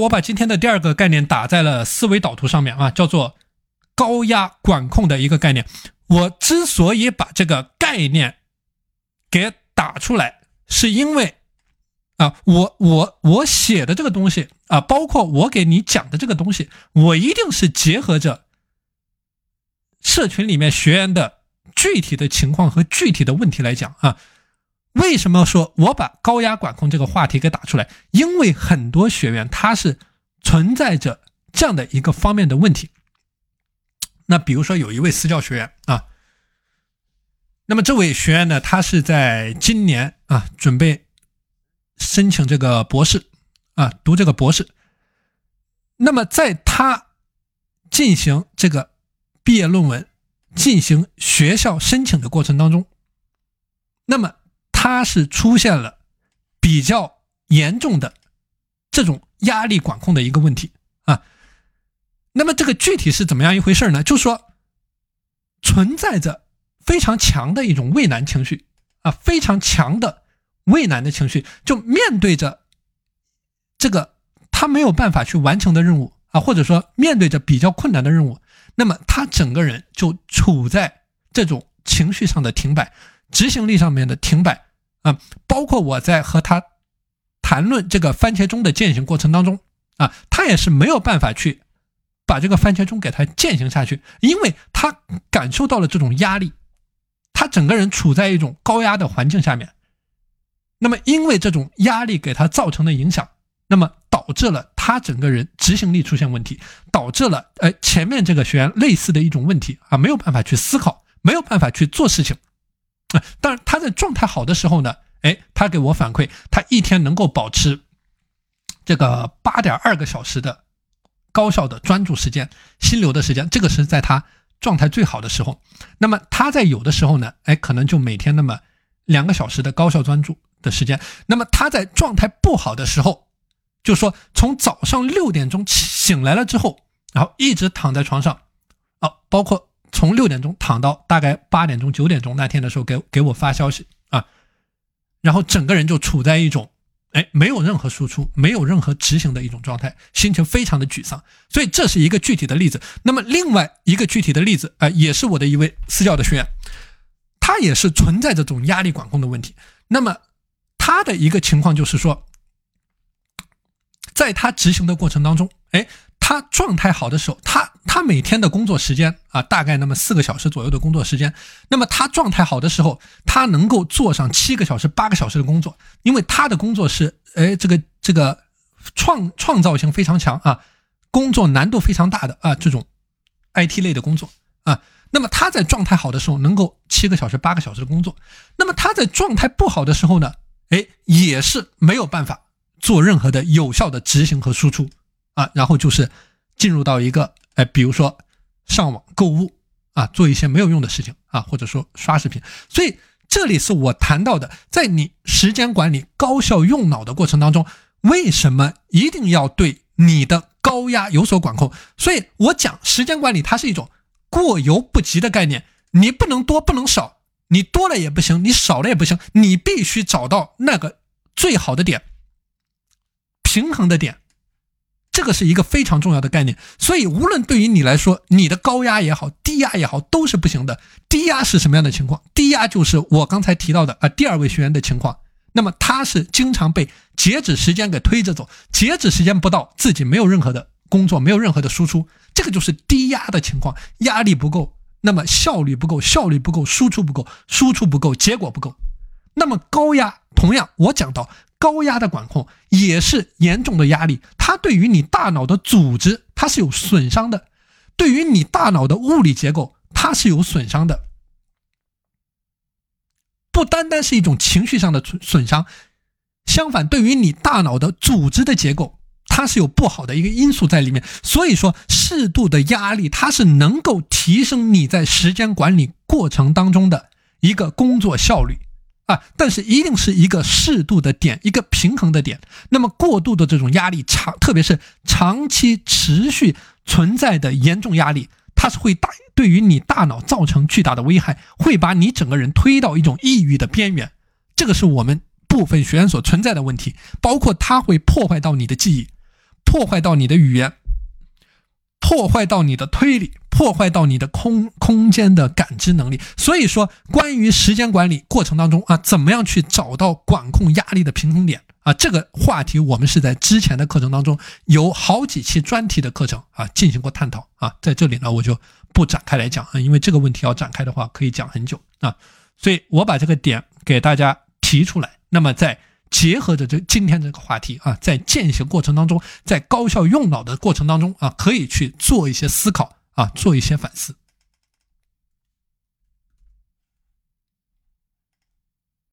我把今天的第二个概念打在了思维导图上面啊，叫做高压管控的一个概念。我之所以把这个概念给打出来，是因为啊，我我我写的这个东西啊，包括我给你讲的这个东西，我一定是结合着社群里面学员的具体的情况和具体的问题来讲啊。为什么说我把高压管控这个话题给打出来？因为很多学员他是存在着这样的一个方面的问题。那比如说有一位私教学员啊，那么这位学员呢，他是在今年啊准备申请这个博士啊，读这个博士。那么在他进行这个毕业论文、进行学校申请的过程当中，那么。他是出现了比较严重的这种压力管控的一个问题啊，那么这个具体是怎么样一回事呢？就是说存在着非常强的一种畏难情绪啊，非常强的畏难的情绪，就面对着这个他没有办法去完成的任务啊，或者说面对着比较困难的任务，那么他整个人就处在这种情绪上的停摆，执行力上面的停摆。啊，包括我在和他谈论这个番茄钟的践行过程当中，啊，他也是没有办法去把这个番茄钟给他践行下去，因为他感受到了这种压力，他整个人处在一种高压的环境下面，那么因为这种压力给他造成的影响，那么导致了他整个人执行力出现问题，导致了呃前面这个学员类似的一种问题啊，没有办法去思考，没有办法去做事情。当然，他在状态好的时候呢，哎，他给我反馈，他一天能够保持这个八点二个小时的高效的专注时间、心流的时间，这个是在他状态最好的时候。那么他在有的时候呢，哎，可能就每天那么两个小时的高效专注的时间。那么他在状态不好的时候，就说从早上六点钟醒来了之后，然后一直躺在床上，啊，包括。从六点钟躺到大概八点钟、九点钟那天的时候，给给我发消息啊，然后整个人就处在一种哎没有任何输出、没有任何执行的一种状态，心情非常的沮丧。所以这是一个具体的例子。那么另外一个具体的例子啊，也是我的一位私教的学员，他也是存在这种压力管控的问题。那么他的一个情况就是说，在他执行的过程当中，哎。他状态好的时候，他他每天的工作时间啊，大概那么四个小时左右的工作时间。那么他状态好的时候，他能够做上七个小时、八个小时的工作，因为他的工作是，哎，这个这个创创造性非常强啊，工作难度非常大的啊，这种 IT 类的工作啊。那么他在状态好的时候，能够七个小时、八个小时的工作。那么他在状态不好的时候呢，哎，也是没有办法做任何的有效的执行和输出。啊，然后就是进入到一个，哎，比如说上网购物啊，做一些没有用的事情啊，或者说刷视频。所以这里是我谈到的，在你时间管理、高效用脑的过程当中，为什么一定要对你的高压有所管控？所以我讲时间管理，它是一种过犹不及的概念，你不能多，不能少，你多了也不行，你少了也不行，你必须找到那个最好的点，平衡的点。这个是一个非常重要的概念，所以无论对于你来说，你的高压也好，低压也好，都是不行的。低压是什么样的情况？低压就是我刚才提到的啊，第二位学员的情况。那么他是经常被截止时间给推着走，截止时间不到，自己没有任何的工作，没有任何的输出，这个就是低压的情况，压力不够，那么效率不够，效率不够，输出不够，输出不够，结果不够。那么高压，同样我讲到。高压的管控也是严重的压力，它对于你大脑的组织它是有损伤的，对于你大脑的物理结构它是有损伤的，不单单是一种情绪上的损损伤，相反，对于你大脑的组织的结构，它是有不好的一个因素在里面。所以说，适度的压力它是能够提升你在时间管理过程当中的一个工作效率。啊，但是一定是一个适度的点，一个平衡的点。那么过度的这种压力长，特别是长期持续存在的严重压力，它是会大对于你大脑造成巨大的危害，会把你整个人推到一种抑郁的边缘。这个是我们部分学员所存在的问题，包括它会破坏到你的记忆，破坏到你的语言，破坏到你的推理，破坏到你的空空间的感知能力。所以说，关于时间管理过程当中啊，怎么样去找到管控压力的平衡点啊？这个话题我们是在之前的课程当中有好几期专题的课程啊进行过探讨啊，在这里呢我就不展开来讲啊，因为这个问题要展开的话可以讲很久啊，所以我把这个点给大家提出来。那么在结合着这今天这个话题啊，在践行过程当中，在高效用脑的过程当中啊，可以去做一些思考啊，做一些反思。